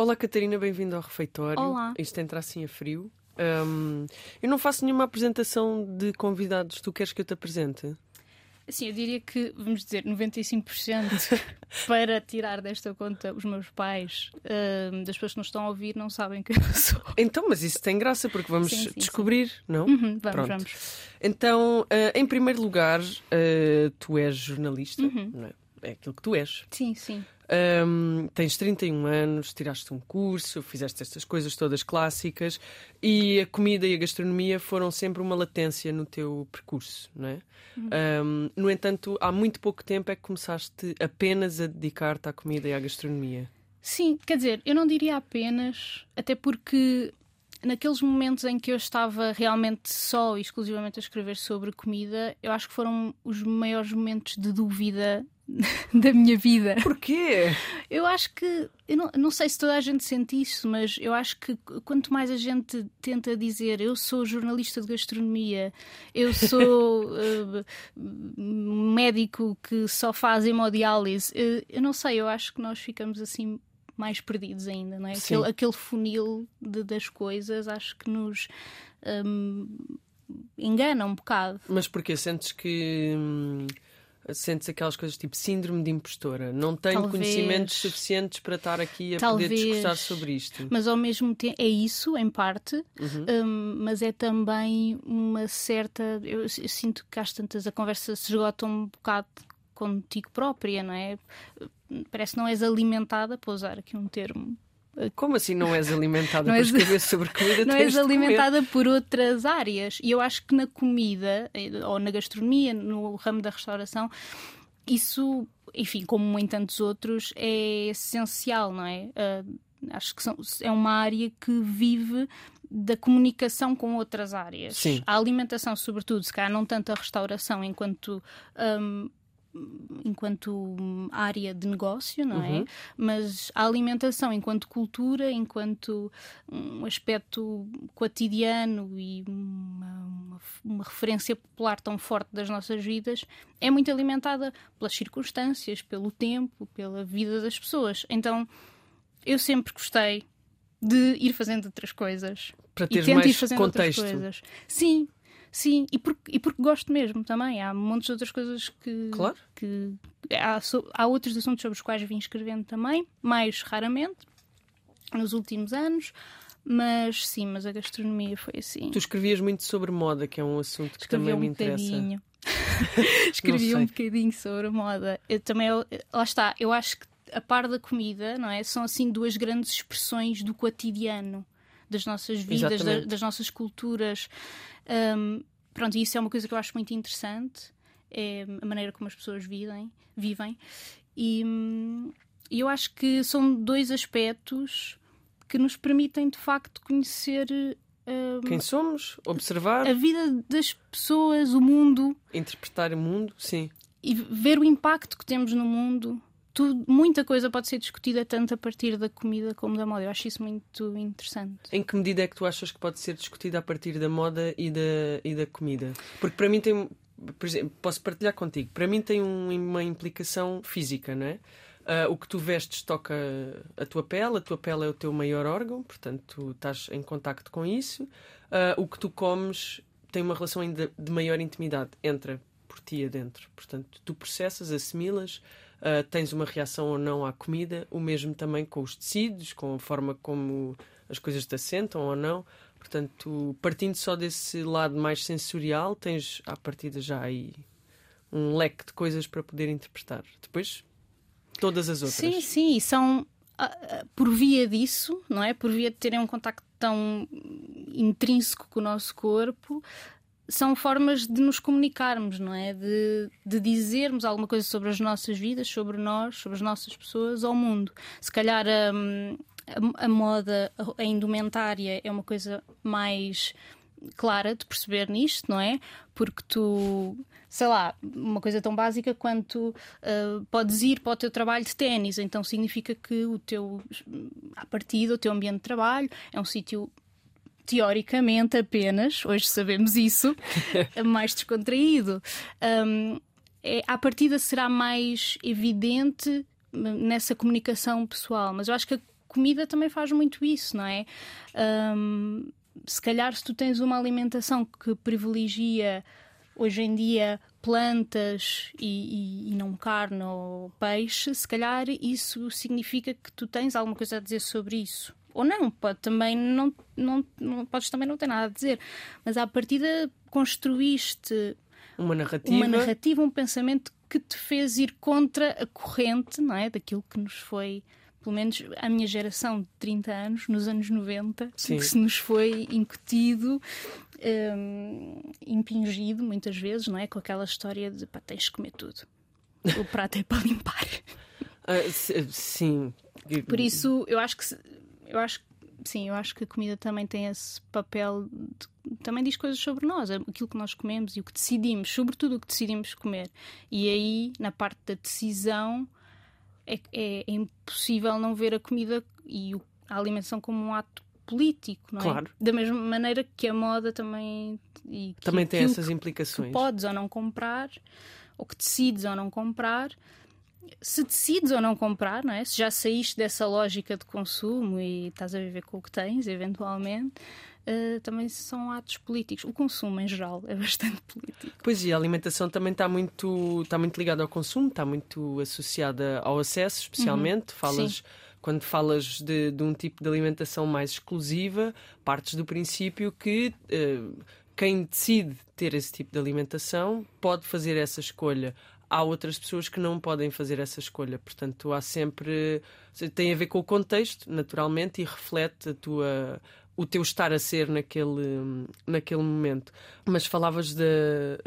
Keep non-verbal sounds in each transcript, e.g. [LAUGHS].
Olá, Catarina, bem-vindo ao refeitório. Olá. Isto entra assim a frio. Um, eu não faço nenhuma apresentação de convidados. Tu queres que eu te apresente? Assim, eu diria que, vamos dizer, 95% [LAUGHS] para tirar desta conta os meus pais, uh, das pessoas que nos estão a ouvir, não sabem quem eu sou. Então, mas isso tem graça porque vamos Sim, sim, descobrir, sim. não? Uhum, vamos, Pronto. vamos. Então, uh, em primeiro lugar, uh, tu és jornalista, Uhum. não é? É aquilo que tu és. Sim, sim. Um, tens 31 anos, tiraste um curso, fizeste estas coisas todas clássicas e a comida e a gastronomia foram sempre uma latência no teu percurso, não é? Um, no entanto, há muito pouco tempo é que começaste apenas a dedicar-te à comida e à gastronomia. Sim, quer dizer, eu não diria apenas, até porque naqueles momentos em que eu estava realmente só e exclusivamente a escrever sobre comida, eu acho que foram os maiores momentos de dúvida [LAUGHS] da minha vida. Porquê? Eu acho que, eu não, não sei se toda a gente sente isso, mas eu acho que quanto mais a gente tenta dizer eu sou jornalista de gastronomia, eu sou uh, [LAUGHS] médico que só faz hemodiálise, uh, eu não sei, eu acho que nós ficamos assim mais perdidos ainda, não é? Aquele, aquele funil de- das coisas acho que nos hum, engana um bocado. Mas porquê? Sentes que. Sentes aquelas coisas tipo síndrome de impostora. Não tenho Talvez. conhecimentos suficientes para estar aqui a Talvez. poder discursar sobre isto. Mas ao mesmo tempo é isso, em parte, Uhum. hum, mas é também uma certa. Eu, eu sinto que às tantas a conversa se esgota um bocado contigo própria, não é? Parece que não és alimentada, para usar aqui um termo. Como assim não és alimentada Não para és- escrever sobre comida? [LAUGHS] Não és alimentada por outras áreas. E eu acho que na comida, eh, ou na gastronomia, no ramo da restauração, isso, enfim, como em tantos outros, é essencial, não é? Ah, acho que são- é uma área que vive da comunicação com outras áreas. Sim. A alimentação, sobretudo, se calhar não tanto a restauração enquanto. hum, enquanto hum, área de negócio, não é? Uhum. Mas a alimentação enquanto cultura, enquanto um aspecto cotidiano e uma, uma, uma referência popular tão forte das nossas vidas, é muito alimentada pelas circunstâncias, pelo tempo, pela vida das pessoas. Então, eu sempre gostei de ir fazendo outras coisas Para ir mais contexto. Sim, sim, e porque, e porque gosto mesmo também. Há montes de outras coisas que. Claro. que há, so- há outros assuntos sobre os quais vim escrevendo também, mais raramente, nos últimos anos. Mas sim, mas a gastronomia foi assim. Tu escrevias muito sobre moda, que é um assunto que Escrevi também um me interessa. bocadinho. [LAUGHS] [LAUGHS] Escrevi Não um bocadinho sobre moda. Eu também, lá está, eu acho que a par da comida, não é? São assim duas grandes expressões do cotidiano das nossas vidas, da- das nossas culturas. Hum, pronto, isso é uma coisa que eu acho muito interessante, é a maneira como as pessoas vivem, vivem. E, hum, eu acho que são dois aspectos que nos permitem de facto conhecer Quem somos? Observar, a vida das pessoas, o mundo interpretar o mundo, sim. e ver o impacto que temos no mundo. Tudo, muita coisa pode ser discutida tanto a partir da comida como da moda. Eu acho isso muito interessante. Em que medida é que tu achas que pode ser discutida a partir da moda e da, e da comida? Porque para mim tem, por exemplo, posso partilhar contigo, para mim tem um- uma implicação física, não é? Ah, o que tu vestes toca a tua pele, a tua pele é o teu maior órgão, portanto tu estás em contacto com isso. Ah, o que tu comes tem uma relação ainda de maior intimidade, entra por ti adentro. Portanto, tu processas, assimilas, ah, tens uma reação ou não à comida, o mesmo também com os tecidos, com a forma como as coisas te assentam ou não. Portanto, partindo só desse lado mais sensorial, tens à partida já aí um leque de coisas para poder interpretar. Depois, todas as outras. Sim, sim, e são ah, ah, por via disso, não é? Por via de terem um contacto tão intrínseco com o nosso corpo, são formas de nos comunicarmos, não é? De, de dizermos alguma coisa sobre as nossas vidas, sobre nós, sobre as nossas pessoas ao mundo. Se calhar hum, a, a moda, a indumentária é uma coisa mais clara de perceber nisto, não é? Porque tu, sei lá, uma coisa tão básica quanto uh, podes ir para o teu trabalho de ténis, então significa que o teu, a partida, o teu ambiente de trabalho é um sítio teoricamente apenas, hoje sabemos isso, [LAUGHS] mais descontraído. Um, é, à partida será mais evidente nessa comunicação pessoal, mas eu acho que a comida também faz muito isso, não é? Um, se calhar, se tu tens uma alimentação que privilegia hoje em dia plantas e, e, e, não carne ou peixe, se calhar isso significa que tu tens alguma coisa a dizer sobre isso. Ou não, pode também não, não, não podes também não ter nada a dizer. Mas à partida construíste uma narrativa. uma narrativa, um pensamento que te fez ir contra a corrente, não é? Daquilo que nos foi pelo menos a minha geração de 30 anos, nos anos 90, Sim. que se nos foi incutido, um, impingido muitas vezes, não é? Com aquela história de pá, tens de comer tudo. O prato é para limpar. [LAUGHS] Uh, sim. Por isso, eu acho que eu acho sim, eu acho que a comida também tem esse papel de, também diz coisas sobre nós, aquilo que nós comemos e o que decidimos, sobretudo o que decidimos comer. E aí, na parte da decisão, é, é, é impossível não ver a comida e a alimentação como um ato político, não é? Claro. Da mesma maneira que a moda também. E também tem essas implicações. Que podes ou não comprar, ou que decides ou não comprar. Se decides ou não comprar, não é? Se já saíste dessa lógica de consumo e estás a viver com o que tens, eventualmente, uh, também são atos políticos. O consumo, em geral, é bastante político. Pois e a alimentação também está muito, está muito ligada ao consumo, está muito associada ao acesso, especialmente. Uhum. Falas. Sim. Quando falas de, de, um tipo de alimentação mais exclusiva, partes do princípio que uh, quem decide ter esse tipo de alimentação pode fazer essa escolha há outras pessoas que não podem fazer essa escolha. Portanto, há sempre. tem a ver com o contexto, naturalmente, e reflete a tua, o teu estar a ser naquele, naquele momento. Mas falavas de,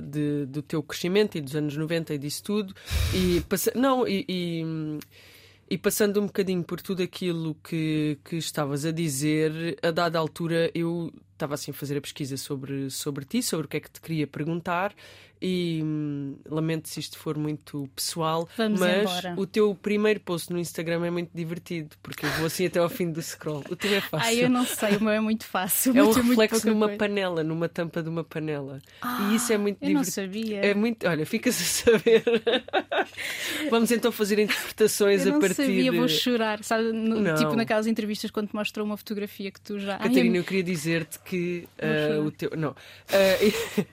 de, do teu crescimento e dos anos 90 e disso tudo. E passa, não, e, e, e, passando um bocadinho por tudo aquilo que, que estavas a dizer, a dada altura eu estava assim a fazer a pesquisa sobre, sobre ti, sobre o que é que te queria perguntar e hum, lamento se isto for muito pessoal, Vamos mas embora. o teu primeiro post no Instagram é muito divertido, porque eu vou assim até ao fim do scroll. O teu é [LAUGHS] fácil. Ah, eu não sei, o meu é muito fácil. É [LAUGHS] um reflexo numa coisa. panela, numa tampa de uma panela. Ah, e isso é muito divertido. não sabia. É muito, olha, ficas a saber. [LAUGHS] Vamos então fazer interpretações eu a partir. Eu sabia, vou chorar, sabe? No, tipo naquelas entrevistas quando te mostram uma fotografia que tu já. Catarina, Ai, eu queria dizer-te que uh, o teu. Não. Uh,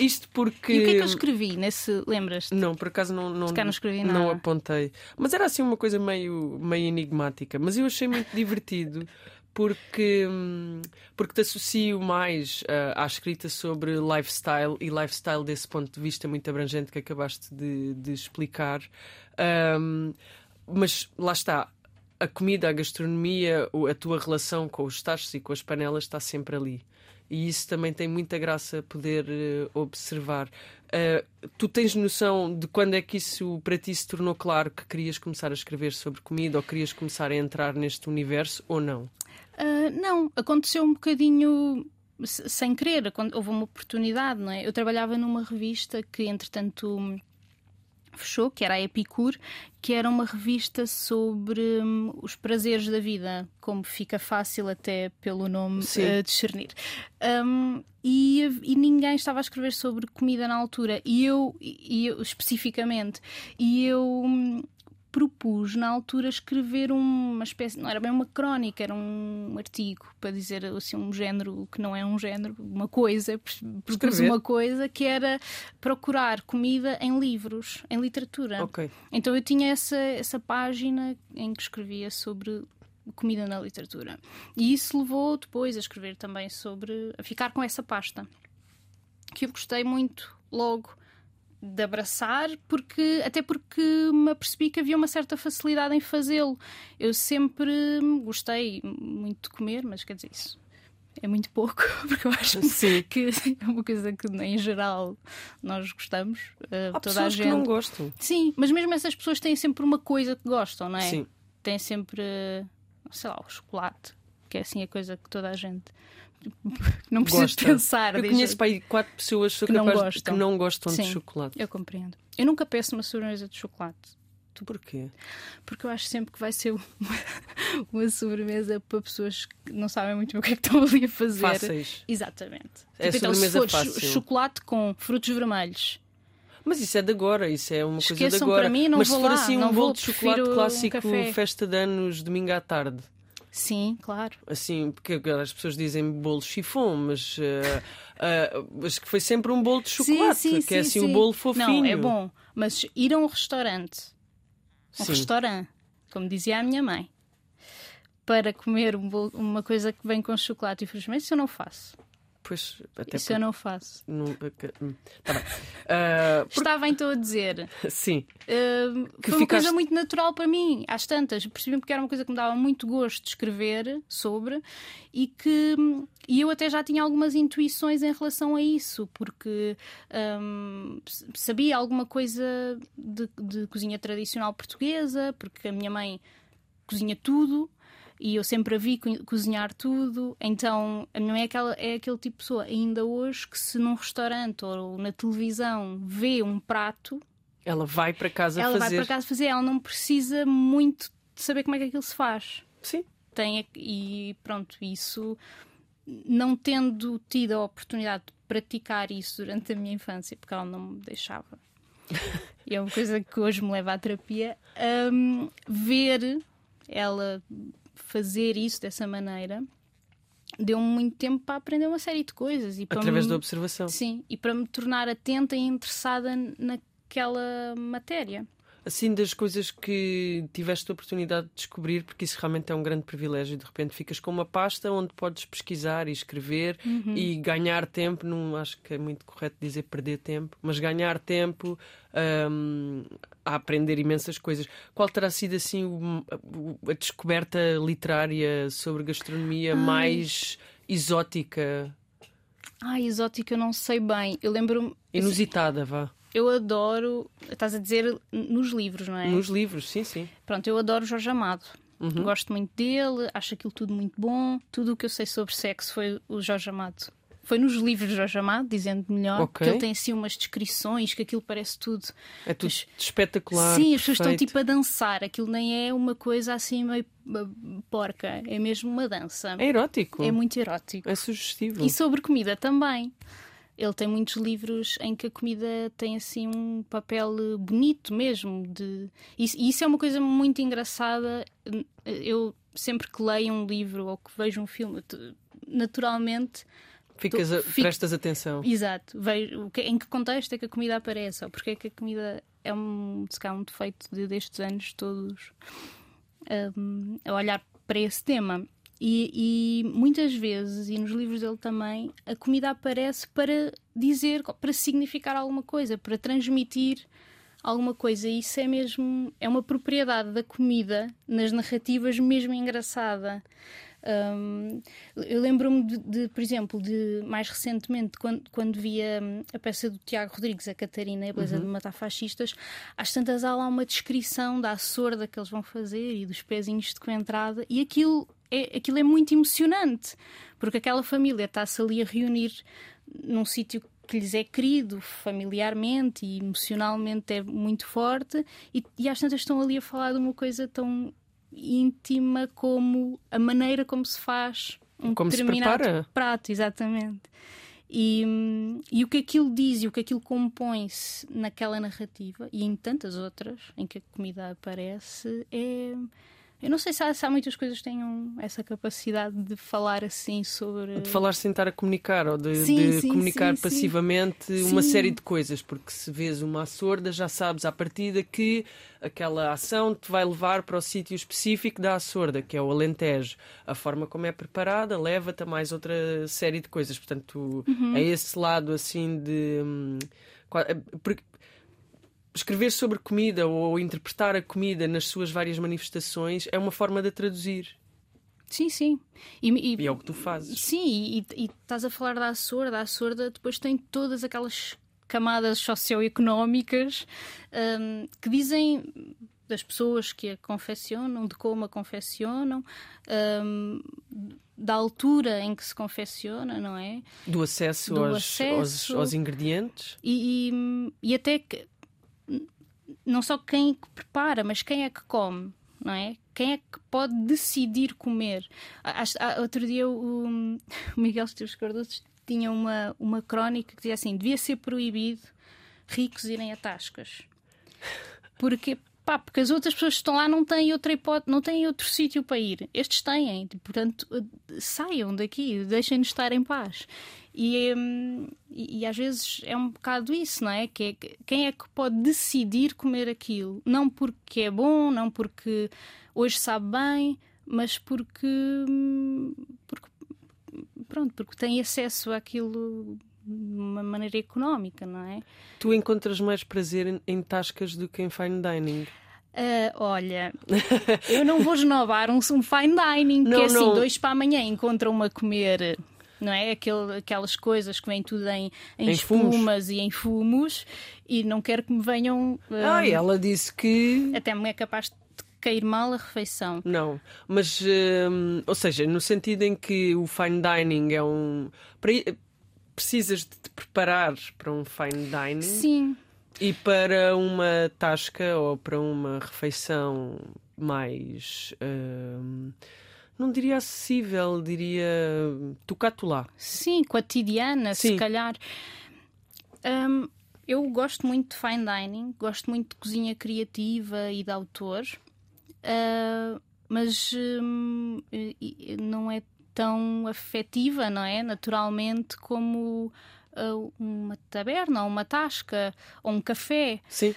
Isto porque. E o que é que eu escrevi nesse. Lembras-te? Não, por acaso não, não, não, escrevi nada. não apontei. Mas era assim uma coisa meio, meio enigmática. Mas eu achei muito [LAUGHS] divertido porque, porque te associo mais uh, à escrita sobre lifestyle e lifestyle desse ponto de vista muito abrangente que acabaste de, de explicar. Um, mas lá está, a comida, a gastronomia, a tua relação com os tachos e com as panelas está sempre ali e isso também tem muita graça poder uh, observar. Uh, tu tens noção de quando é que isso para ti se tornou claro que querias começar a escrever sobre comida ou querias começar a entrar neste universo ou não? Uh, não, aconteceu um bocadinho sem querer, houve uma oportunidade, não é? Eu trabalhava numa revista que, entretanto, fechou, que era a Epicure, que era uma revista sobre hum, os prazeres da vida, como fica fácil até pelo nome uh, discernir. Um, e, e, ninguém estava a escrever sobre comida na altura, e eu, e eu especificamente, e eu hum, propus na altura escrever uma espécie, não era bem uma crónica, era um artigo para dizer assim um género que não é um género, uma coisa, propus uma coisa que era procurar comida em livros, em literatura. Okay. Então eu tinha essa, essa página em que escrevia sobre comida na literatura. E isso levou depois a escrever também sobre. a ficar com essa pasta. Que eu gostei muito logo de abraçar, porque até porque me apercebi que havia uma certa facilidade em fazê-lo. Eu sempre gostei muito de comer, mas quer dizer isso. É muito pouco, [LAUGHS] porque eu acho Sim. que é uma coisa que em geral nós gostamos. Uh, Há toda pessoas a gente. que não gostam. Sim, mas mesmo essas pessoas têm sempre uma coisa que gostam, não é? Sim. Têm sempre, sei lá, o chocolate, que é assim a coisa que toda a gente [LAUGHS] não preciso Gosta. pensar. Eu conheço para aí quatro pessoas que, que, não gostam. que não gostam Sim, de chocolate. Eu compreendo. Eu nunca peço uma sobremesa de chocolate. Tu porquê? Porque eu acho sempre que vai ser [LAUGHS] uma, uma sobremesa para pessoas que não sabem muito bem o que é que estão ali a fazer. Fáceis. Exatamente. É tipo, então, se for fácil. chocolate com frutos vermelhos. Mas isso é de agora, isso é uma coisa de Esqueçam agora. para mim, não Mas se vou for lá, assim um bolo de chocolate um clássico, café. festa de anos, domingo à tarde. Sim, claro. Assim, porque agora as pessoas dizem bolo chifão, mas uh, uh, acho que foi sempre um bolo de chocolate, sim, sim, que é sim, assim sim. o bolo fofinho. Não, é bom. Mas ir a um restaurante, um restaurante, como dizia a minha mãe, para comer um bolo- uma coisa que vem com chocolate e isso eu não faço. Pois, até Isso eu não faço. não- hum, Tá bem. [LAUGHS] Ah, Está bem, estou a dizer. [LAUGHS] sim, Uh, Que foi uma coisa muito natural para mim, às tantas. Percebi que era uma coisa que me dava muito gosto de escrever sobre e que e eu até já tinha algumas intuições em relação a isso, porque s- sabia alguma coisa de, de cozinha tradicional portuguesa, porque a minha mãe cozinha tudo. E eu sempre a vi co- cozinhar tudo, então a minha mãe é, aquela, é aquele tipo de pessoa, ainda hoje, que se num restaurante ou na televisão vê um prato, ela vai para casa ela fazer. vai para casa fazer, ela não precisa muito de saber como é que aquilo se faz. Sim, Tem, e pronto, isso não tendo tido a oportunidade de praticar isso durante a minha infância, porque ela não me deixava. [LAUGHS] e é uma coisa que hoje me leva à terapia. hum, ver ela fazer isso dessa maneira deu-me muito tempo para aprender uma série de coisas e para através me- da observação. Sim, e para me tornar atenta e interessada naquela matéria. Assim, das coisas que tiveste a oportunidade de descobrir, porque isso realmente é um grande privilégio, de repente ficas com uma pasta onde podes pesquisar e escrever Uhum. e ganhar tempo, não acho que é muito correto dizer perder tempo, mas ganhar tempo hum, a aprender imensas coisas. Qual terá sido assim o- a, descoberta literária sobre gastronomia mais exótica, Ai, exótica, eu não sei bem. Eu lembro-me. inusitada, vá? Eu adoro. Estás a dizer nos livros, não é? Nos livros, sim, sim. Pronto, eu adoro Jorge Amado. Uhum. Gosto muito dele, acho aquilo tudo muito bom. Tudo o que eu sei sobre sexo foi o Jorge Amado. Foi nos livros de Jorge Amado, dizendo melhor, Ok. que ele tem assim umas descrições, que aquilo parece tudo. É tudo Mas- espetacular. Sim, as pessoas estão tipo a dançar. Aquilo nem é uma coisa assim meio uh, porca, é mesmo uma dança. É erótico. É muito erótico. É sugestivo. E sobre comida também. Ele tem muitos livros em que a comida tem assim um papel eh, bonito mesmo. De... E isso é uma coisa muito engraçada. Eu sempre que leio um livro ou que vejo um filme, naturalmente, Ficas a- fico- prestas atenção. exato, vejo em que contexto é que a comida aparece, ou porque é que a comida é um, se calhar, um defeito de- destes anos todos hum, a olhar para esse tema. E, e muitas vezes, e nos livros dele também, a comida aparece para dizer, para significar alguma coisa, para transmitir alguma coisa. E isso é mesmo, é uma propriedade da comida nas narrativas mesmo engraçada. Hum, eu lembro-me de, de, por exemplo, de mais recentemente, quando, quando via a peça do Tiago Rodrigues, a Catarina e a Beleza de Matar Fascistas, às tantas há lá uma descrição da açorda que eles vão fazer e dos pezinhos de coentrada, e aquilo é, aquilo é muito emocionante, porque aquela família está-se ali a reunir num sítio que lhes é querido familiarmente e emocionalmente é muito forte, e, e às tantas estão ali a falar de uma coisa tão íntima como a maneira como se faz um Como determinado prato, exatamente. E, e o que aquilo diz e o que aquilo compõe-se naquela narrativa e em tantas outras em que a comida aparece é. Eu não sei se há, se há muitas coisas que tenham essa capacidade de falar assim sobre. De falar sem estar a comunicar ou de, Sim, de sim, comunicar sim, passivamente uma série de coisas, porque se vês uma açorda já sabes à partida que aquela ação te vai levar para o sítio específico da açorda, que é o Alentejo. A forma como é preparada leva-te a mais outra série de coisas. Portanto, Uhum. é esse lado assim de. hum, qua- porque escrever sobre comida ou interpretar a comida nas suas várias manifestações é uma forma de a traduzir. Sim, sim. E, e- E é o que tu fazes. Sim, e, e estás a falar da açorda. A açorda depois tem todas aquelas camadas socioeconómicas hum, que dizem das pessoas que a confeccionam, de como a confeccionam, hum, da altura em que se confecciona, não é? Do acesso, Do aos, acesso. Aos, aos ingredientes. E, e, e até que não só quem é que prepara, mas quem é que come, não é? Quem é que pode decidir comer? Outro dia o, o Miguel Esteves Cardoso tinha uma, uma crónica que dizia assim: devia ser proibido ricos irem a tascas. Porque Pá, porque as outras pessoas que estão lá não têm outra hipótese, não têm outro sítio para ir. Estes têm, portanto, saiam daqui, deixem-nos estar em paz. E, hum, e, e, às vezes é um bocado isso, não é? Que é? Quem é que pode decidir comer aquilo? Não porque é bom, não porque hoje sabe bem, mas porque, hum, porque pronto, porque tem acesso àquilo de uma maneira económica, não é? Tu encontras mais prazer em, em tascas do que em fine dining? Uh, olha, eu não vou [LAUGHS] esnobar um, um fine dining, não, que é assim, não. dois para amanhã encontram-me a comer não é? Aquele, aquelas coisas que vêm tudo em, em, em espumas e em fumos e não quero que me venham. Um, ah, ela disse que. Até me é capaz de cair mal a refeição. Não, mas, um, ou seja, no sentido em que o fine dining é um. Precisas de te preparar para um fine dining. Sim. E para uma tasca ou para uma refeição mais. Um, não diria acessível, diria tocato lá. Sim, cotidiana, Sim. se calhar. Um, eu gosto muito de fine dining, gosto muito de cozinha criativa e de autor, uh, mas um, não é tão afetiva, não é? Naturalmente, como uma taberna, ou uma tasca, ou um café. Sim.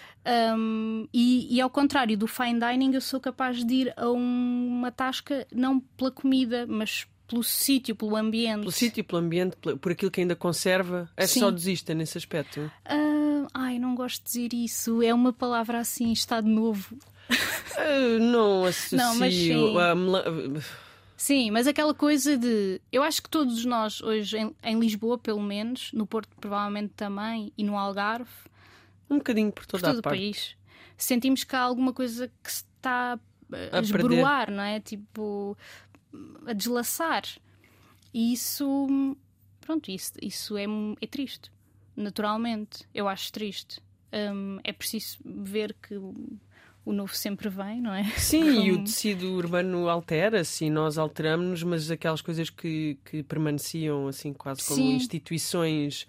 Um, e, e, ao contrário do fine dining, eu sou capaz de ir a um, uma tasca não pela comida, mas pelo sítio, pelo ambiente. Pelo sítio, pelo ambiente, por aquilo que ainda conserva. É Sim. só desista nesse aspecto? Uh, ai, não gosto de dizer isso. É uma palavra assim, estado novo. [LAUGHS] Uh, não associo. Não, mas sim. Uh, Sim, mas aquela coisa de. Eu acho que todos nós, hoje, em, em Lisboa, pelo menos, no Porto, provavelmente também, e no Algarve. Um bocadinho por toda por todo a parte. o país. Sentimos que há alguma coisa que se está a, a não é? Tipo, a deslaçar. E isso. Pronto, isso, isso é, é triste. Naturalmente. Eu acho triste. Um, é preciso ver que o novo sempre vem, não é? Sim, Como... e o tecido urbano altera-se e nós alteramos-nos, mas aquelas coisas que, que permaneciam assim quase como sim. instituições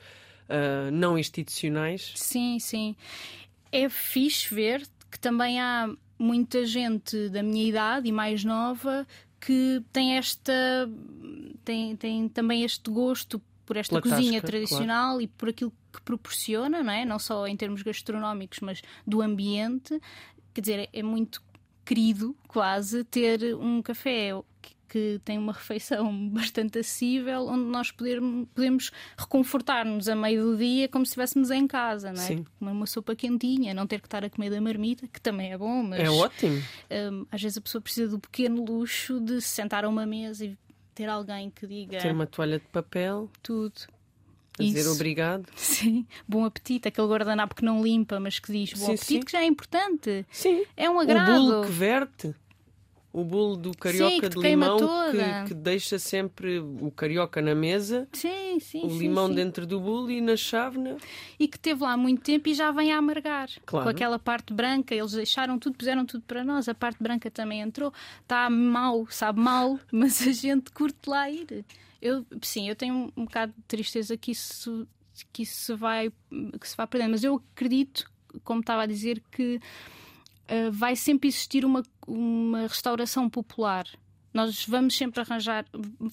uh, não institucionais. Sim, sim. É fixe ver que também há muita gente da minha idade e mais nova que tem esta tem, tem também este gosto por esta Pela cozinha tasca, tradicional claro. e por aquilo que proporciona, não é? Não só em termos gastronómicos, mas do ambiente quer dizer, é muito querido quase ter um café que, tem uma refeição [LAUGHS] bastante acessível, onde nós poder, podemos reconfortar-nos a meio do dia como se estivéssemos em casa, não é? Sim. Comer uma sopa quentinha, não ter que estar a comer da marmita, que também é bom, mas. É ótimo. Um, às vezes a pessoa precisa do pequeno luxo de se sentar a uma mesa e ter alguém que diga. Ter uma toalha de papel. Tudo dizer Isso. obrigado. [LAUGHS] Sim, bom apetite, aquele guardanapo que não limpa, mas que diz bom sim, apetite, sim. que já é importante. Sim. É um agrado. O bolo que verte. O bolo do carioca sim, de limão que, que, deixa sempre o carioca na mesa, sim, sim, o limão dentro do bolo e na chávena. E que teve lá muito tempo e já vem a amargar. Claro. Com aquela parte branca, eles deixaram tudo, puseram tudo para nós. A parte branca também entrou. Está mal, sabe mal, [LAUGHS] mas a gente curte lá ir. Eu, sim, eu tenho um bocado de tristeza que isso, que isso se vai, que se vai perdendo, mas eu acredito, como estava a dizer, que uh, vai sempre existir uma, uma restauração popular. Nós vamos sempre arranjar.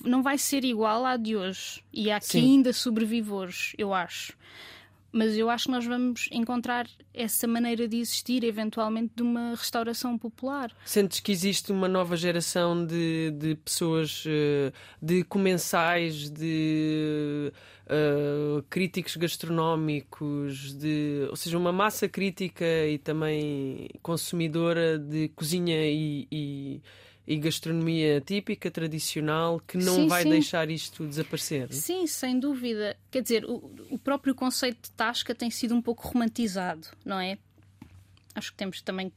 Não vai ser igual à de hoje. E há que ainda sobrevive hoje, eu acho mas eu acho que nós vamos encontrar essa maneira de existir, eventualmente, de uma restauração popular. Sentes que existe uma nova geração de, de pessoas, eh, de comensais, de uh, críticos gastronómicos, de, ou seja, uma massa crítica e também consumidora de cozinha e, e e gastronomia típica, tradicional, que não sim, vai sim. deixar isto desaparecer. Sim, sem dúvida. Quer dizer, o, o próprio conceito de tasca tem sido um pouco romantizado, não é? Acho que temos também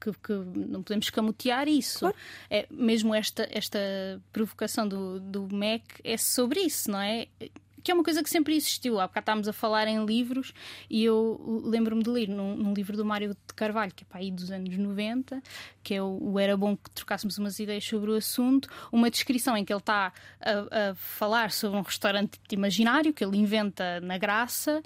que, que, que não podemos escamotear isso. Claro. É, mesmo esta, esta provocação do, do MEC é sobre isso, não é? Que é uma coisa que sempre existiu. Há bocado estávamos a falar em livros e eu lembro-me de ler num, num, livro do Mário de Carvalho, que é para aí dos anos 90, que é o, o, Era Bom que trocássemos umas ideias sobre o assunto, uma descrição em que ele está a, a falar sobre um restaurante imaginário que ele inventa na graça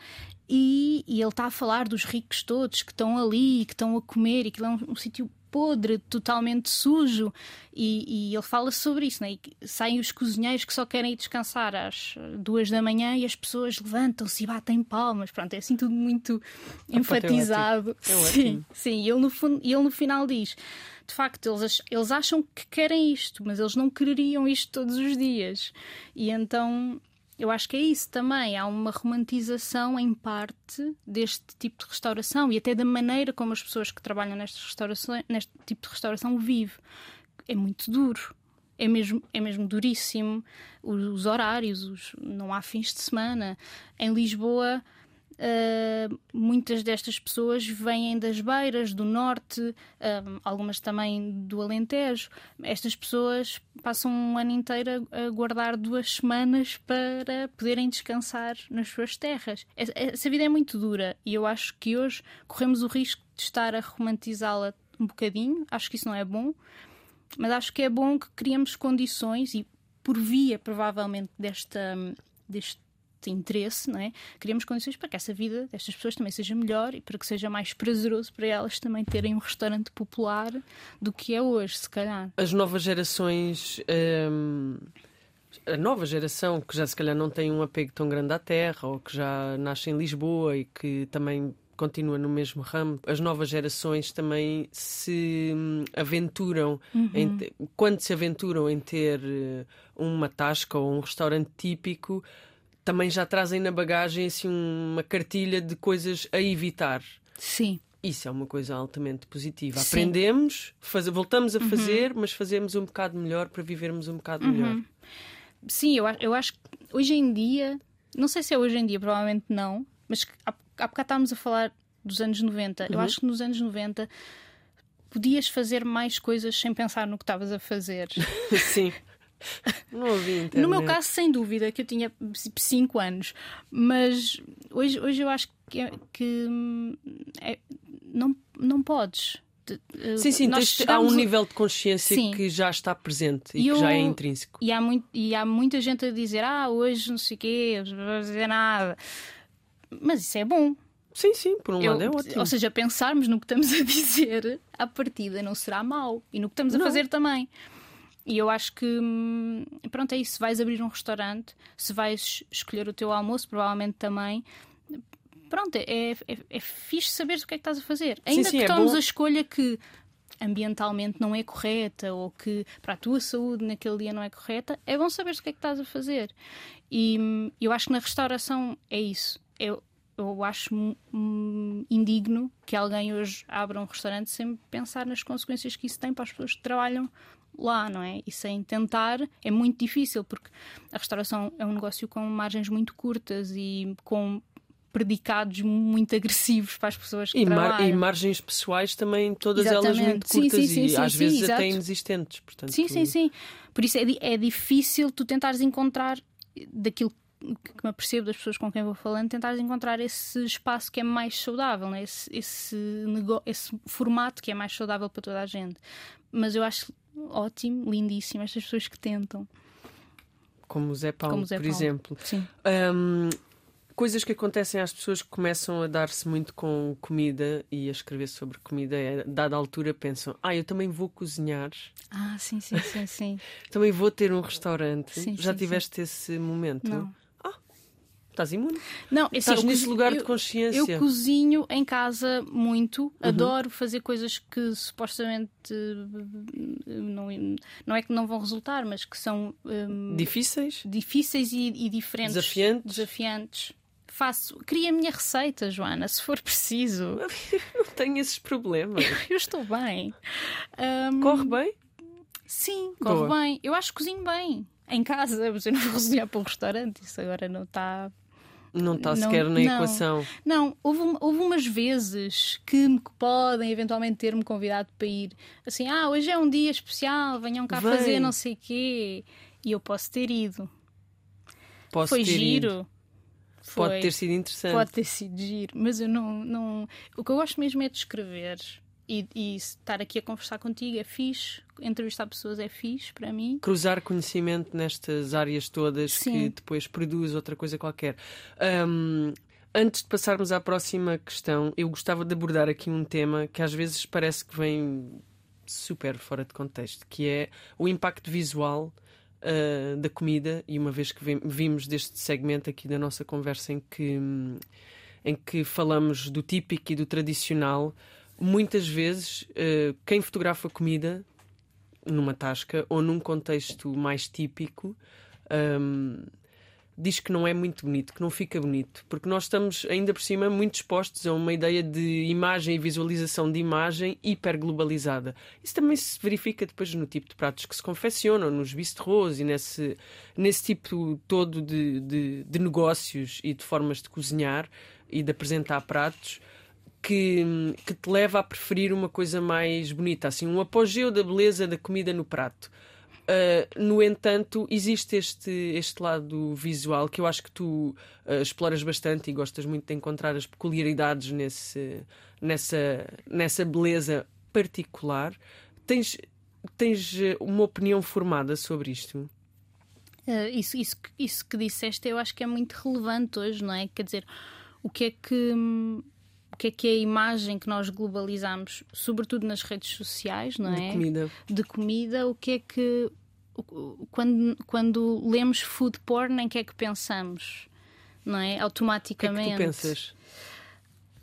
e, e, ele está a falar dos ricos todos que estão ali, que estão a comer, e que é um, um sítio podre, totalmente sujo. E, e, ele fala sobre isso, né? E saem os cozinheiros que só querem ir descansar às duas da manhã e as pessoas levantam-se e batem palmas. Pronto, é assim tudo muito é enfatizado. É sim, sim. E ele no, ele no final diz de facto, eles, eles acham que querem isto, mas eles não quereriam isto todos os dias. E então eu acho que é isso também. Há uma romantização, em parte, deste tipo de restauração e até da maneira como as pessoas que trabalham restaurações, neste tipo de restauração vivem. É muito duro. É mesmo, é mesmo duríssimo. Os, os horários, os, não há fins de semana. Em Lisboa, Uh, muitas destas pessoas vêm das beiras, do norte, uh, algumas também do Alentejo. Estas pessoas passam um ano inteiro a, guardar duas semanas para poderem descansar nas suas terras. Essa vida é muito dura e eu acho que hoje corremos o risco de estar a romantizá-la um bocadinho. Acho que isso não é bom, mas acho que é bom que criemos condições e por via provavelmente desta deste interesse, não é? Criamos condições para que essa vida destas pessoas também seja melhor e para que seja mais prazeroso para elas também terem um restaurante popular do que é hoje, se calhar. As novas gerações. Hum, a nova geração que já se calhar não tem um apego tão grande à terra ou que já nasce em Lisboa e que também continua no mesmo ramo. As novas gerações também se hum, aventuram, uhum. quando se aventuram em ter eh, uma tasca ou um restaurante típico, também já trazem na bagagem assim, uma cartilha de coisas a evitar. Sim. Isso é uma coisa altamente positiva. Sim. Aprendemos, faz, voltamos a uhum. fazer, mas fazemos um bocado melhor para vivermos um bocado uhum. melhor. Sim, eu, eu acho que hoje em dia, não sei se é hoje em dia, provavelmente não, mas há, há bocado estávamos a falar dos anos 90. Uhum. Eu acho que nos anos 90 podias fazer mais coisas sem pensar no que estavas a fazer. [LAUGHS] Sim. Não internet. [LAUGHS] No meu caso, sem dúvida, que eu tinha 5 anos. Mas hoje, hoje eu acho que, é, que é, não, não podes. Sim, sim, Nós há um nível de consciência sim. que já está presente e, e que já é intrínseco. E há, muito, e há muita gente a dizer: Ah, hoje não sei o quê, não vou dizer nada. Mas isso é bom. Sim, sim, por um eu, lado é ótimo. Ou seja, pensarmos no que estamos [LAUGHS] a dizer, à partida não será mau. E no que estamos não. a fazer também. E eu acho que, hum, pronto, é isso. Se vais abrir um restaurante, se vais escolher o teu almoço, provavelmente também. Pronto, é, é, é fixe saber o que é que estás a fazer. Ainda sim, sim, que é tomes a escolha que ambientalmente não é correta ou que para a tua saúde naquele dia não é correta, é bom saber o que é que estás a fazer. E hum, eu acho que na restauração é isso. Eu, eu acho hum, indigno que alguém hoje abra um restaurante sem pensar nas consequências que isso tem para as pessoas que trabalham lá, não é? E sem tentar é muito difícil, porque a restauração é um negócio com margens muito curtas e com predicados muito agressivos para as pessoas que e trabalham. E margens pessoais também, todas Exatamente. elas muito curtas sim, sim, sim, e às vezes até inexistentes. Portanto, sim, sim, sim. Por isso é, é difícil tu tentares encontrar daquilo que me apercebo das pessoas com quem vou falando, tentares encontrar esse espaço que é mais saudável, né? esse, esse, esse formato que é mais saudável para toda a gente. Mas eu acho ótimo, lindíssimo, estas pessoas que tentam. Como o Zé Paulo, o Zé por Paulo. exemplo. Sim. Um, coisas que acontecem às pessoas que começam a dar-se muito com comida e a escrever sobre comida, é, dada altura pensam, ah, eu também vou cozinhar. Ah, sim, sim, sim, sim. [LAUGHS] também vou ter um restaurante. Sim, Já sim, tiveste sim. esse momento? Não. Estás imune? Não, assim, Estás nesse lugar eu, de consciência. Eu cozinho em casa muito, uhum. adoro fazer coisas que supostamente não, não é que não vão resultar, mas que são um, difíceis, difíceis e, e, diferentes, desafiantes. desafiantes. Faço, cria a minha receita, Joana, se for preciso. [LAUGHS] não tenho esses problemas. [LAUGHS] eu estou bem. Um, corre bem? Sim, corre Boa. bem. Eu acho que cozinho bem em casa, [LAUGHS] você não vou cozinhar para um restaurante, isso agora não está não está sequer na não, equação. Não, houve, houve umas vezes que me podem eventualmente ter-me convidado para ir assim, ah, hoje é um dia especial, venham cá Vem. fazer não sei o quê. E eu posso ter ido. Posso Foi ter giro. ido. Foi. Pode ter sido interessante. Pode ter sido giro, mas eu não, não. O que eu gosto mesmo é de escrever e, e estar aqui a conversar contigo é fixe. Entrevistar pessoas é fixe para mim. Cruzar conhecimento nestas áreas todas Sim. que depois produz outra coisa qualquer. Hum, antes de passarmos à próxima questão, eu gostava de abordar aqui um tema que às vezes parece que vem super fora de contexto, que é o impacto visual uh, da comida. E uma vez que vim- vimos deste segmento aqui da nossa conversa em que, em que falamos do típico e do tradicional, muitas vezes uh, quem fotografa comida numa tasca ou num contexto mais típico, hum, diz que não é muito bonito, que não fica bonito, porque nós estamos ainda por cima muito expostos a uma ideia de imagem e visualização de imagem hiperglobalizada. Isso também se verifica depois no tipo de pratos que se confeccionam, nos bistrôs e nesse, nesse tipo todo de, de, de negócios e de formas de cozinhar e de apresentar pratos que, que te leva a preferir uma coisa mais bonita, assim, um apogeu da beleza da comida no prato. Uh, no entanto, existe este, este lado visual que eu acho que tu uh, exploras bastante e gostas muito de encontrar as peculiaridades nesse, nessa, nessa beleza particular. Tens, tens uh, uma opinião formada sobre isto? Uh, isso, isso, isso que disseste eu acho que é muito relevante hoje, não é? Quer dizer, o que é que. O que é que é a imagem que nós globalizamos, sobretudo nas redes sociais, não De é? comida. de comida, o que é que. Quando, quando lemos food porn, em que é que pensamos? Não é? O que é que Automaticamente. tu pensas?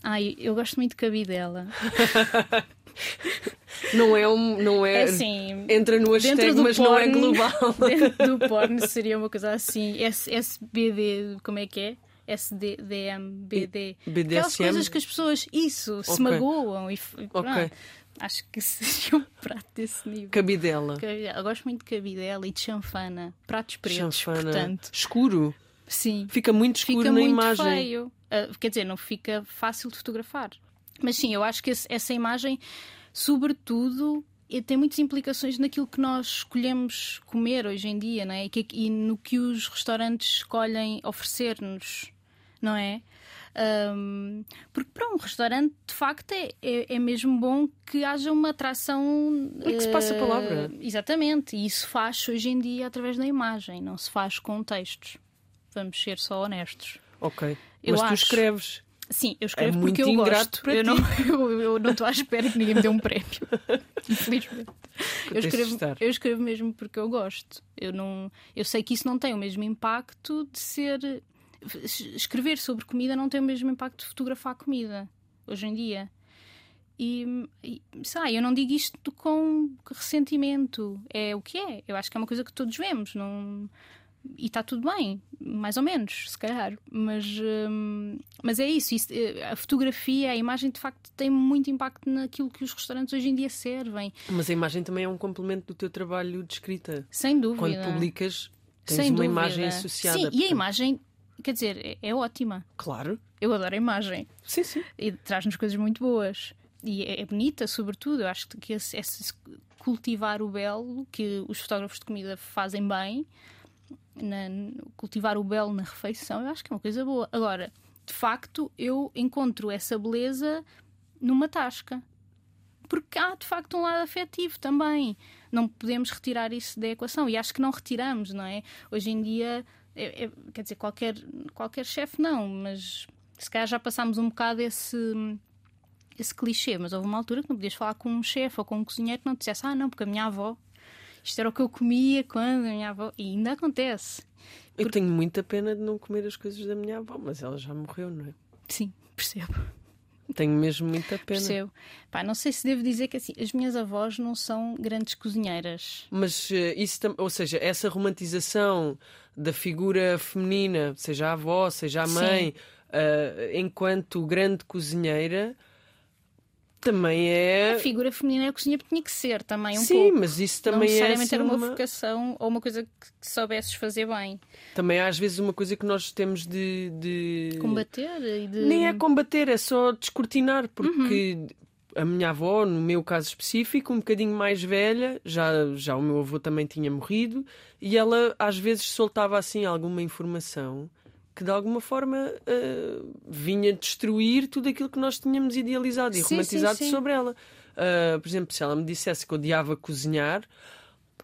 Ai, eu gosto muito de cabidela. [LAUGHS] Não é um. Não é, É assim. Entra no hashtag, mas não é porn- global. [LAUGHS] Dentro do porno [LAUGHS] seria uma coisa assim. S- SBD, como é que é? SDDM, BD. Aquelas coisas que as pessoas, isso, se Ok. magoam e, f- e pronto. Ok. Acho que [LAUGHS] seria um prato desse nível. Cabidela. Eu gosto muito de cabidela e de chanfana. Pratos pretos, Chanfana. portanto. Escuro. Sim. Fica muito escuro Fica na muito imagem. feio. Ah, quer dizer, não fica fácil de fotografar. Mas sim, eu acho que esse- essa imagem, sobretudo, tem muitas implicações naquilo que nós escolhemos comer hoje em dia, não é? E, que- e no que os restaurantes escolhem oferecer-nos, não é? Ahm, porque para um restaurante, de facto, é, é, é mesmo bom que haja uma atração. E que se passe a eh, palavra. Exatamente, e isso faz hoje em dia através da imagem, não se faz com textos. Vamos ser só honestos. Ok. Eu Mas tu acho. escreves. Sim, eu escrevo É porque eu gosto. eu, ti. não, [LAUGHS] eu, eu não estou à espera que ninguém me dê um prémio. [LAUGHS] Infelizmente. Eu escrevo, eu escrevo mesmo porque eu gosto. Eu, não, eu sei que isso não tem o mesmo impacto de ser. Escrever sobre comida não tem o mesmo impacto de fotografar comida hoje em dia. E, e sei, eu não digo isto com ressentimento. É o que é. Eu acho que é uma coisa que todos vemos. Não, e está tudo bem, mais ou menos, se calhar. Mas, hum, mas é isso, isso, eh, A fotografia, a imagem, de facto, tem muito impacto naquilo que os restaurantes hoje em dia servem. Mas a imagem também é um complemento do teu trabalho de escrita. Sem dúvida. Quando publicas, tens Sem uma dúvida. imagem associada. Sim, e a imagem, quer dizer, é, é ótima. Claro. Eu adoro a imagem. Sim, sim. e traz-nos coisas muito boas. E é, é bonita, sobretudo. Eu acho que esse, esse cultivar o belo, que os fotógrafos de comida fazem bem, na- cultivar o belo na refeição, eu acho que é uma coisa boa. Agora, de facto, eu encontro essa beleza numa tasca. Porque há, de facto, um lado afetivo também. Não podemos retirar isso da equação. E acho que não retiramos, não é? Hoje em dia, é- é- quer dizer, qualquer, qualquer chefe não, mas se calhar já passámos um bocado esse, esse clichê. Mas houve uma altura que não podias falar com um chefe ou com um cozinheiro que não te dissesse, ah, não, porque a minha avó, isto era o que eu comia quando a minha avó. E ainda acontece. Eu tenho muita pena de não comer as coisas da minha avó, mas ela já morreu, não é? Sim, percebo. Tenho mesmo muita pena. Percebo. Pá, não sei se devo dizer que assim, as minhas avós não são grandes cozinheiras. Mas eh, isso, ou seja, essa romantização da figura feminina, seja a avó, seja a mãe, eh, enquanto grande cozinheira, também é. A figura feminina da cozinha tinha que ser também um Sim, pouco. mas isso não também é necessariamente assim, era uma uma- vocação ou uma coisa que, soubesses fazer bem. também é às vezes uma coisa que nós temos de, de... Combater e de. Nem é combater, é só descortinar, Uhum. porque a minha avó, no meu caso específico, um bocadinho mais velha, já, já o meu avô também tinha morrido, e ela às vezes soltava assim alguma informação que de alguma forma uh, vinha destruir tudo aquilo que nós tínhamos idealizado e Sim, romantizado sim, sim. sobre ela. Uh, por exemplo, se ela me dissesse que odiava cozinhar,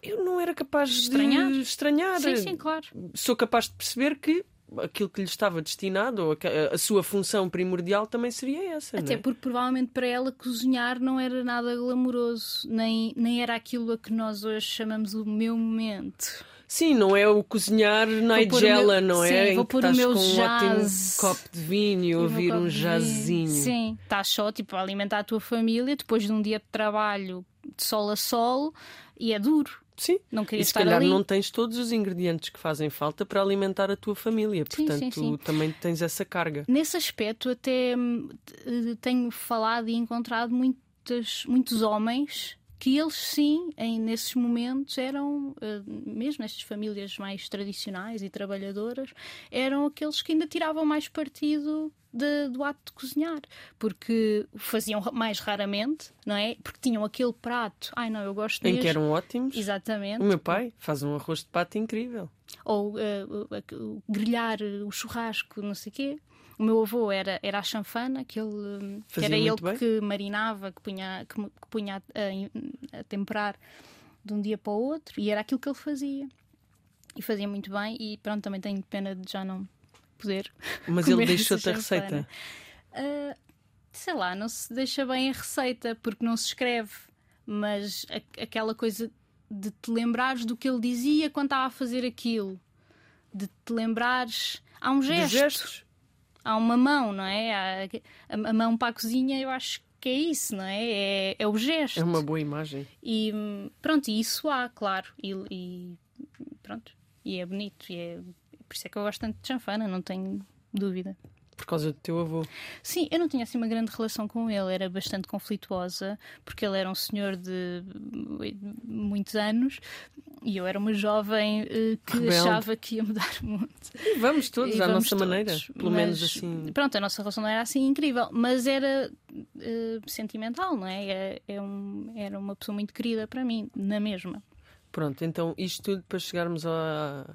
eu não era capaz Estranhar. de estranhar. Sim, sim, claro. Sou capaz de perceber que aquilo que lhe estava destinado, ou a, a sua função primordial, também seria essa. Até é? porque provavelmente para ela cozinhar não era nada glamouroso, nem, nem era aquilo a que nós hoje chamamos o meu momento. Sim, não é o cozinhar Nigella, meu- não é? sim, Em vou pôr o meu com um jazz. ótimo copo de vinho e E ouvir um jazzinho. Sim, estás só tipo, a alimentar a tua família depois de um dia de trabalho de sol a sol e é duro. Sim. Não E queria se estar calhar ali. não tens todos os ingredientes que fazem falta para alimentar a tua família. Sim, Portanto, sim, sim. também tens essa carga. Nesse aspecto, até hum, tenho falado e encontrado muitas, muitos homens que eles sim, em, nesses momentos, eram, eh, mesmo nestas famílias mais tradicionais e trabalhadoras, eram aqueles que ainda tiravam mais partido de- do ato de cozinhar, porque o faziam mais raramente, não é? Porque tinham aquele prato, ai não, eu gosto Em mesmo. que eram ótimos. Exatamente. O meu pai faz um arroz de pato incrível. ou eh, o- o- grelhar o churrasco, não sei o quê. O meu avô era, era a chanfana, que, ele, eh, que era ele bem. que marinava, que punha, que, que punha a, a temperar de um dia para o outro, e era aquilo que ele fazia. E fazia muito bem, e pronto, também tenho pena de já não poder. [LAUGHS] Mas ele deixou-te a receita. Ah, sei lá, não se deixa bem a receita porque não se escreve, mas a- aquela coisa de te lembrares do que ele dizia quando estava a fazer aquilo, de te lembrares. Há um gesto, gestos. Há uma mão, não é? Há a, a mão para a cozinha, eu acho que é isso, não é? É, é o gesto. É uma boa imagem. E pronto, e isso há, claro. E, e pronto, e é bonito. E é, por isso é que eu gosto tanto de chanfana, não tenho dúvida. Por causa do teu avô. Sim, eu não tinha assim uma grande relação com ele, era bastante conflituosa, porque ele era um senhor de muitos anos e eu era uma jovem eh, que Rebelde. achava que ia mudar o mundo. E vamos todos E à vamos nossa todos, maneira. Pelo mas, menos assim. Pronto, a nossa relação não era assim incrível, mas era eh, sentimental, não é? É- é um- era uma pessoa muito querida para mim, na mesma. Pronto, então isto tudo para chegarmos à,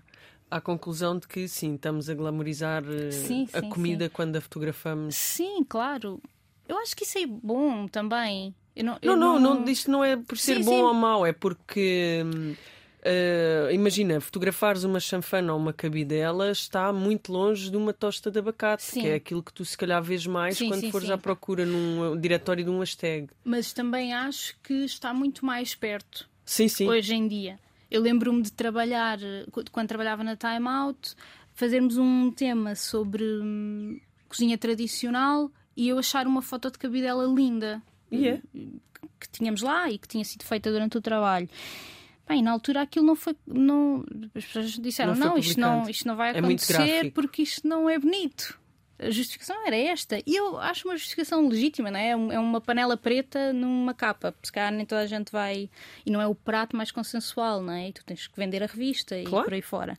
à conclusão de que sim, estamos a glamorizar eh, Sim, a sim, comida quando a fotografamos. Sim, claro. Eu acho que isso é bom também. Eu não, Não, eu não, não, isto não é por ser Sim, bom sim. ou mau, é porque. eh, imagina, fotografares uma chanfana ou uma cabidela está muito longe de uma tosta de abacate, Sim. que é aquilo que tu se calhar vês mais Sim, quando sim, fores sim. à procura num diretório de um hashtag. Mas também acho que está muito mais perto. Sim, sim. hoje em dia. Eu lembro-me de trabalhar, eh, qu- quando trabalhava na Time Out, fazermos um tema sobre hum, cozinha tradicional e eu achar uma foto de cabidela linda E é. que tínhamos lá e que tinha sido feita durante o trabalho. Bem, na altura aquilo não foi. Não, as pessoas disseram: Não não, isto não, isto não vai É acontecer gráfico." porque isto não é bonito. A justificação era esta. E eu acho uma justificação legítima, não é? É É uma panela preta numa capa. Se calhar nem toda a gente vai. E não é o prato mais consensual, não é? E tu tens que vender a revista e Claro. por aí fora.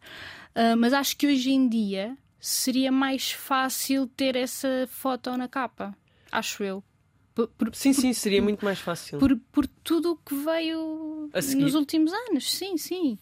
Ah, mas acho que hoje em dia seria mais fácil ter essa foto na capa. Acho eu. Por- por- Sim, sim, seria muito mais fácil. por, por tudo o que veio nos últimos anos, sim, sim.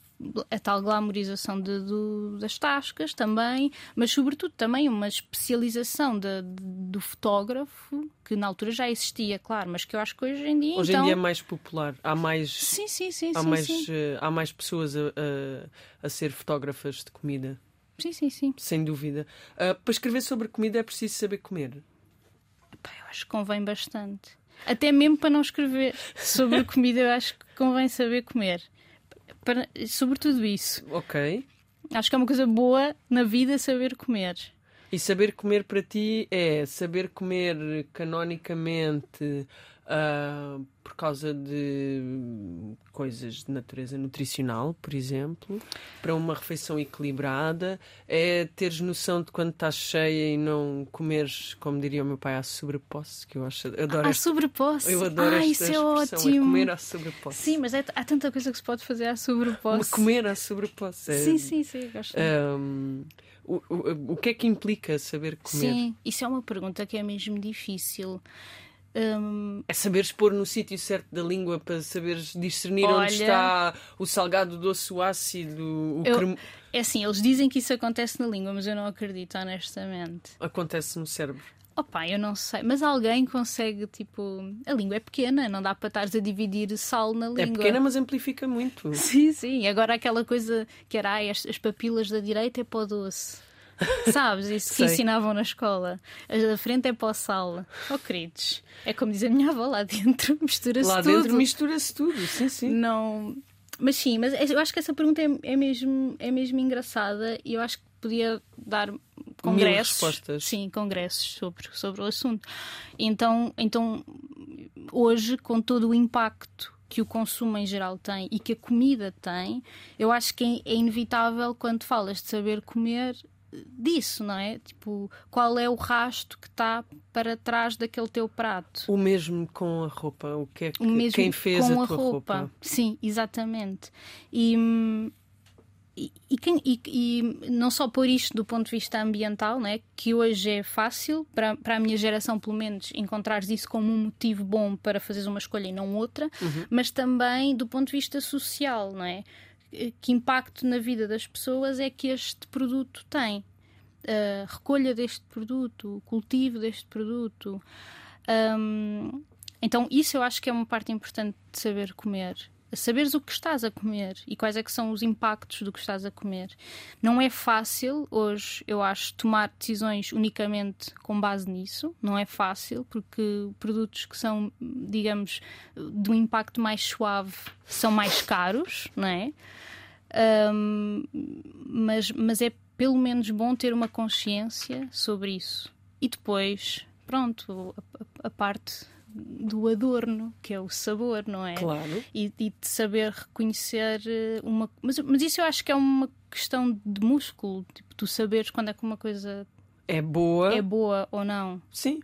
A tal glamorização de- do- das tascas também, mas sobretudo também uma especialização de- de- do fotógrafo, que na altura já existia, claro, mas que eu acho que hoje em dia. Hoje então... em dia é mais popular. Há mais, Sim, sim, sim, há sim, mais, sim. eh, há mais pessoas a, a, a ser fotógrafas de comida. sim, sim, sim. Sem dúvida. Ah, para escrever sobre comida é preciso saber comer. Pá, eu acho que convém bastante. Até mesmo para não escrever sobre comida, eu acho que convém saber comer. Para, sobretudo isso. Ok. Acho que é uma coisa boa na vida saber comer. E saber comer para ti é saber comer canonicamente ah, por causa de coisas de natureza nutricional, por exemplo, para uma refeição equilibrada, é teres noção de quando estás cheia e não comeres, como diria o meu pai, à sobreposse, que eu acho, adoro À esta, sobreposse. eu adoro ah, esta isso é expressão, ótimo. é comer à sobreposse. Sim, mas é- há tanta coisa que se pode fazer à sobreposse. Comer à sobreposse. é- Sim, sim, sim. Gosto. Ahm, o, o, o que é que implica saber comer? Sim, isso é uma pergunta que é mesmo difícil. Hum, É saberes pôr no sítio certo da língua para saberes discernir Olha- onde está o salgado, o doce, o ácido, o Eu- cremo. é assim, eles dizem que isso acontece na língua, mas eu não acredito, honestamente. Acontece no cérebro. Opa, eu não sei, mas alguém consegue, tipo. A língua é pequena, não dá para estares a dividir sal na língua. É pequena, mas amplifica muito. [LAUGHS] Sim, sim. Agora aquela coisa que era ai, as, as papilas da direita é para o doce. [LAUGHS] Sabes? Isso que ensinavam na escola. As da frente é para o sal. Oh, queridos. É como diz a minha avó, lá dentro [LAUGHS] mistura-se Lá tudo. dentro mistura-se tudo, sim, sim. Não. Mas sim, mas eu acho que essa pergunta é, é mesmo, é mesmo engraçada e eu acho que podia dar congressos. respostas. Sim, congressos sobre, sobre o assunto. Então, então, hoje, com todo o impacto que o consumo em geral tem e que a comida tem, eu acho que é inevitável quando falas de saber comer disso, não é? Tipo, qual é o rasto que está para trás daquele teu prato? O mesmo com a roupa. O que é que O mesmo quem fez com a tua roupa? Sim, exatamente. E, e, e quem- e- e não só por isto do ponto de vista ambiental, né, que hoje é fácil, para, para a minha geração pelo menos, encontrares isso como um motivo bom para fazeres uma escolha e não outra, Uhum. mas também do ponto de vista social, não é? Que impacto na vida das pessoas é que este produto tem? Recolha deste produto, cultivo deste produto. Hum, então, isso eu acho que é uma parte importante de saber comer. Saberes o que estás a comer e quais é que são os impactos do que estás a comer. Não é fácil hoje, eu acho, tomar decisões unicamente com base nisso. Não é fácil, porque produtos que são, digamos, de um impacto mais suave são mais caros, não é? Hum, mas, mas é pelo menos bom ter uma consciência sobre isso. E depois, pronto, a, a- a parte do adorno, que é o sabor, não é? Claro. E, e de saber reconhecer eh, uma. Mas, mas isso eu acho que é uma questão de músculo, tipo, tu saberes quando é que uma coisa É boa. é boa ou não. Sim.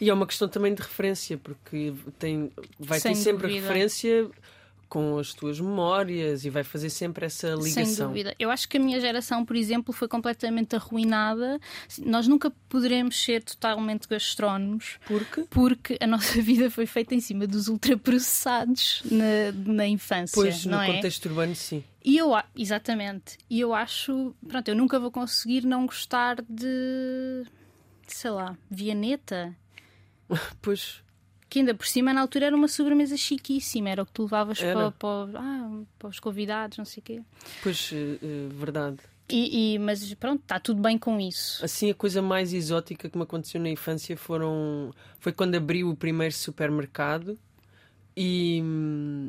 E é uma questão também de referência, porque tem, vai Sem ter sempre dúvida. a referência com as tuas memórias e vai fazer sempre essa ligação. Sem dúvida. Eu acho que a minha geração, por exemplo, foi completamente arruinada. Nós nunca poderemos ser totalmente gastrónomos. Porque, Porque a nossa [LAUGHS] vida foi feita em cima dos ultraprocessados na, na infância, pois, não no é? contexto urbano, sim. E eu, exatamente. E eu acho, pronto, eu nunca vou conseguir não gostar de, sei lá, Vianeta. [LAUGHS] Pois, Que ainda por cima, na altura, era uma sobremesa chiquíssima. Era o que tu levavas para, para, ah, para os convidados, não sei o quê. pois eh, verdade. E, e- mas pronto, está tudo bem com isso. Assim, a coisa mais exótica que me aconteceu na infância foram... foi quando abriu o primeiro supermercado e,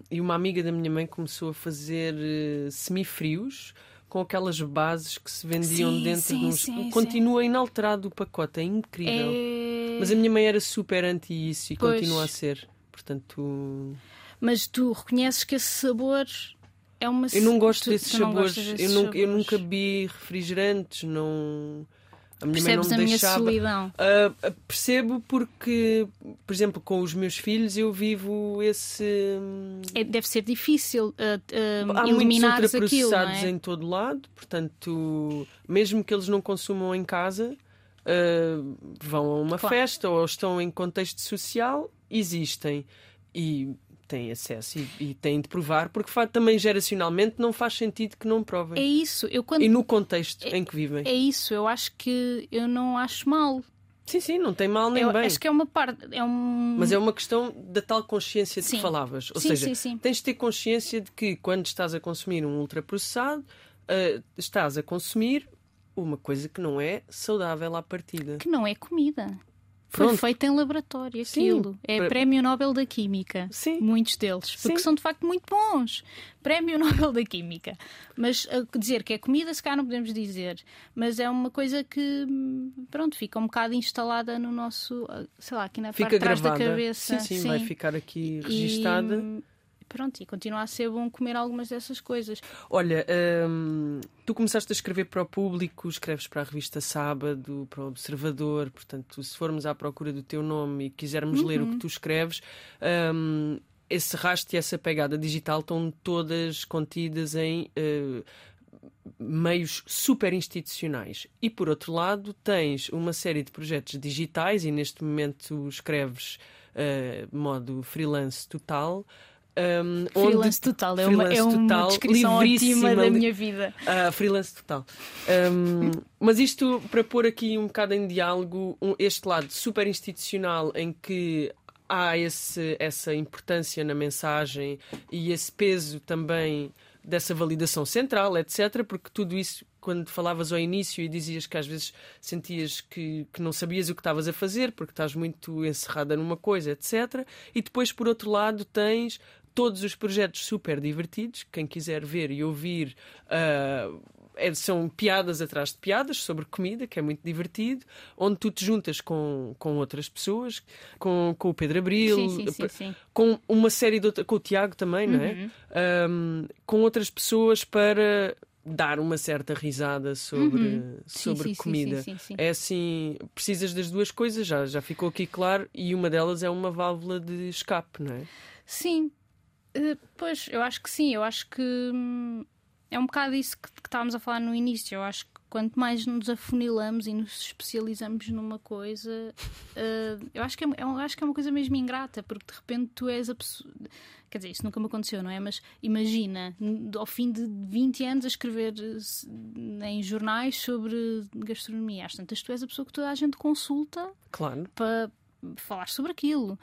e uma amiga da minha mãe começou a fazer eh, semifrios com aquelas bases que se vendiam Sim, dentro sim, de uns... sim, Continua inalterado o pacote, é incrível. É... Mas a minha mãe era super anti isso e Pois. continua a ser. Portanto, Mas tu reconheces que esse sabor é uma. eu não gosto tu- desses tu sabores. gostas eu, desses nunca, eu sabores. nunca bebi refrigerantes, não. A minha Percebes mãe não me deixava. solidão. Ah, ah, percebo porque, por exemplo, com os meus filhos eu vivo esse. É- deve ser difícil uh, uh, Há muitos eliminares aquilo, ultraprocessados é? em todo lado, portanto, mesmo que eles não consumam em casa, ah, vão a uma Claro. festa ou estão em contexto social, existem e têm acesso e, e têm de provar, porque também geracionalmente não faz sentido que não É provem. isso, eu quando E no contexto em que vivem. é isso, eu acho que eu não acho mal. Sim, sim, não tem mal nem Eu bem. acho que é uma parte, é um Mas é uma questão da tal consciência de Sim. que falavas. Ou Sim, seja, sim, tens de ter consciência de que quando estás a consumir um ultraprocessado, ah, estás a consumir uma coisa que não é saudável à partida. que não é comida. Foi Pronto. feito em laboratório Sim, aquilo. É para- Prémio Nobel da Química. Sim. Muitos deles. Porque Sim. são de facto muito bons. Prémio [LAUGHS] Nobel da Química. Mas ah, dizer que é comida, se calhar não podemos dizer. Mas é uma coisa que, pronto, fica um bocado instalada no nosso, ah, sei lá, aqui na Fica parte de trás da cabeça. Sim, sim, vai ficar aqui registada. E, pronto, e continua a ser bom comer algumas dessas coisas. Olha, hum, tu começaste a escrever para o público, escreves para a revista Sábado, para o Observador, portanto, se formos à procura do teu nome e quisermos ler Uhum. o que tu escreves, hum, esse rastro e essa pegada digital estão todas contidas em. eh, meios super institucionais. E por outro lado, tens uma série de projetos digitais, e neste momento escreves uh, modo freelance total. Um, freelance onde, total, é, freelance uma, é uma total, descrição ótima da minha vida. Uh, freelance total. Um, mas isto para pôr aqui um bocado em diálogo um, este lado super institucional em que há esse, essa importância na mensagem e esse peso também dessa validação central, etc. Porque tudo isso, quando falavas ao início e dizias que às vezes sentias que, que não sabias o que estavas a fazer porque estás muito encerrada numa coisa, etc. E depois, por outro lado, tens todos os projetos super divertidos. Quem quiser ver e ouvir. Uh, é, são piadas atrás de piadas sobre comida, que é muito divertido, onde tu te juntas com, com outras pessoas, com, com o Pedro Abril, sim, sim, sim, com uma série de outras, com o Tiago também, uhum. não é? Um, uhum. com outras pessoas para dar uma certa risada sobre, uhum. sobre sim, comida. Sim, sim, é assim, precisas das duas coisas, já, já ficou aqui claro, e uma delas é uma válvula de escape, não é? Sim, uh, pois eu acho que sim, eu acho que. Hum é um bocado isso que, que estávamos a falar no início. Eu acho que quanto mais nos afunilamos e nos especializamos numa coisa, uh, [LAUGHS] eu, acho que é, eu acho que é uma coisa mesmo ingrata, porque de repente tu és a pessoa. Quer dizer, isso nunca me aconteceu, não é? Mas imagina, ao fim de 20 anos a escrever em jornais sobre gastronomia, às tantas tu és a pessoa que toda a gente consulta claro. para falar sobre aquilo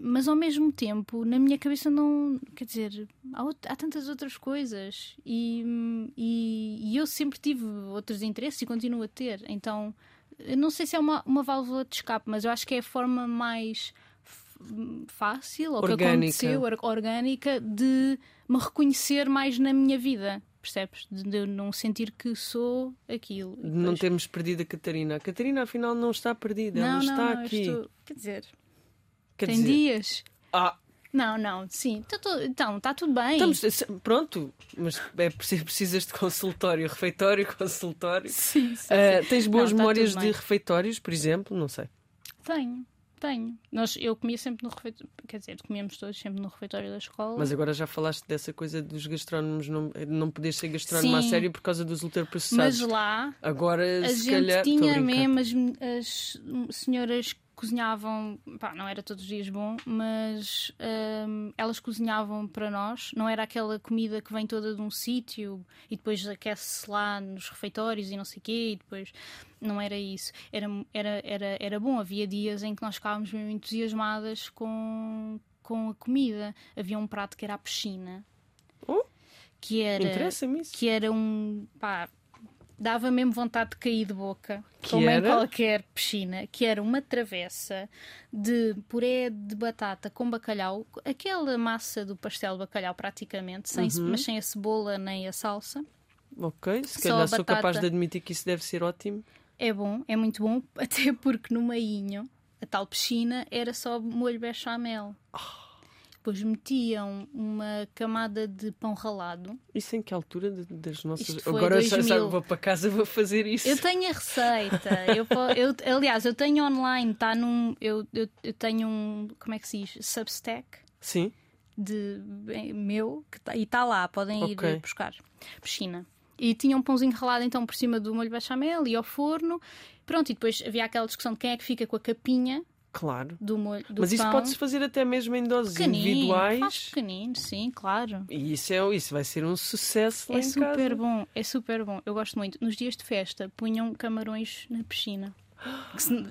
mas ao mesmo tempo, na minha cabeça não. Quer dizer, há, há tantas outras coisas e, e, e, eu sempre tive outros interesses e continuo a ter. Então, eu não sei se é uma, uma válvula de escape, mas eu acho que é a forma mais fácil ou orgânica. que aconteceu, orgânica, de me reconhecer mais na minha vida percebes? De eu não sentir que sou aquilo. De não termos perdido a Catarina. A Catarina, afinal, não está perdida, não, ela não, está não, aqui. Estou... Quer dizer, Quer Tem dizer... dias. Ah, não, não, sim. Então, está tudo bem. Estamos, pronto, mas é preciso, precisas de consultório, refeitório, [LAUGHS] consultório. Sim, sim, uh, Tens boas não, memórias de refeitórios, por exemplo? Não sei. Tenho, tenho. Nós, eu comia sempre no refeitório, quer dizer, comíamos todos sempre no refeitório da escola. Mas agora já falaste dessa coisa dos gastrónomos, não, não poder ser gastrónomo a sério por causa dos ultraprocessados. Mas lá, agora a se gente calhar, tinha mesmo as, as senhoras cozinhavam, pá, não era todos os dias bom, mas hum, elas cozinhavam para nós. Não era aquela comida que vem toda de um sítio e depois aquece-se lá nos refeitórios e não sei o quê, e depois não era isso. Era, era, era, era bom. Havia dias em que nós ficávamos mesmo entusiasmadas com, com a comida. Havia um prato que era a piscina. Oh, que era, que era um pá, dava mesmo vontade de cair de boca, que como era? em qualquer piscina, que era uma travessa de puré de batata com bacalhau, aquela massa do pastel de bacalhau praticamente, sem, uhum. mas sem a cebola nem a salsa. Ok, se calhar sou capaz de admitir que isso deve ser ótimo. É bom, é muito bom, [LAUGHS] até porque no meinho, a tal piscina, era só molho bechamel. Oh. Depois metiam uma camada de pão ralado. Isso em que altura das nossas. Agora eu já vou para casa vou fazer isso. Eu tenho a receita. eu, eu, [LAUGHS] aliás, eu tenho online, está num. Eu, eu, eu, tenho um. Como é que se diz? Substack. Sim. De meu, que tá, e está lá, podem okay. ir buscar. Piscina. E tinha um pãozinho ralado então por cima do molho bechamel e ao forno. Pronto, e depois havia aquela discussão de quem é que fica com a capinha Claro. Do molho, do Mas isso pode-se fazer até mesmo em doses pequenino, individuais. Faz pequenino, sim, claro. E isso, é, isso vai ser um sucesso lá É super casa. bom, é super bom. Eu gosto muito. Nos dias de festa punham camarões na piscina.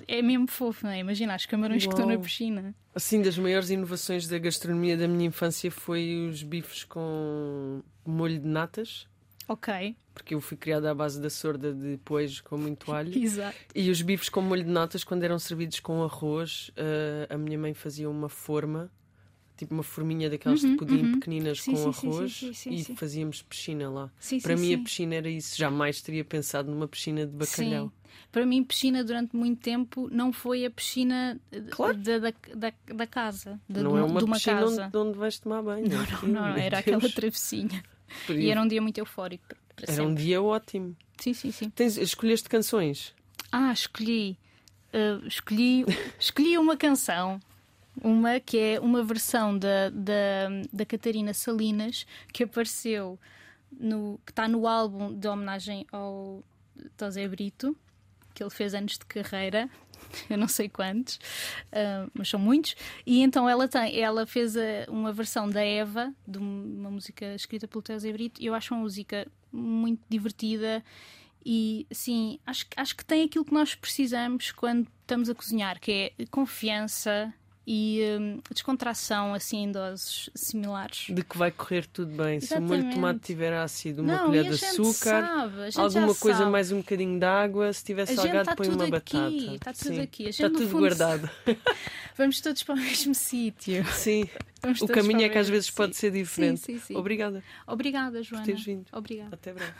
É mesmo fofo, não é? Imagina os camarões Uau. que estão na piscina. Assim, das maiores inovações da gastronomia da minha infância foi os bifes com molho de natas. Ok. Porque eu fui criada à base da sorda de poejo com muito [LAUGHS] alho. Exato. E os bifes com molho de natas, quando eram servidos com arroz, uh, a minha mãe fazia uma forma, tipo uma forminha daquelas uhum, de pudim uhum. pequeninas sim, com sim, arroz sim, e fazíamos piscina lá. Para mim, a piscina era isso. Jamais teria pensado numa piscina de bacalhau. Para mim, piscina durante muito tempo não foi a piscina claro. da, da, da, da, casa. De, não é uma de uma piscina casa. Onde, onde vais tomar banho. Não, não, não, era aquela travessinha. E era um dia muito eufórico. Era sempre. um dia ótimo. Sim, sim, sim. Tens, escolheste canções? Ah, escolhi. Uh, escolhi, escolhi uma canção. Uma que é uma versão da, da, da Catarina Salinas que apareceu no, que está no álbum de homenagem ao José Brito, que ele fez anos de carreira. [LAUGHS] Eu não sei quantos, uh, mas são muitos. E então ela tem, ela fez a, uma versão da Eva, de uma música escrita pelo José Brito, e eu acho uma música muito divertida e sim, acho, acho que tem aquilo que nós precisamos quando estamos a cozinhar, que é confiança e hum, descontração assim em doses similares. De que vai correr tudo bem. Exatamente. Se o molho de tomate tiver ácido, uma Não, colher de açúcar, sabe, alguma coisa sabe. mais um bocadinho de água, se tiver salgado, está põe tudo uma aqui, batata. está tudo Sim. aqui. A gente, Está tudo fundo, guardado. [LAUGHS] Vamos todos para o mesmo sítio. Sim. [LAUGHS] Vamos O caminho é que às vezes pode sítio. ser diferente. Sim, sim, sim. Obrigada Obrigada, Joana. por teres vindo. Obrigada. Até breve.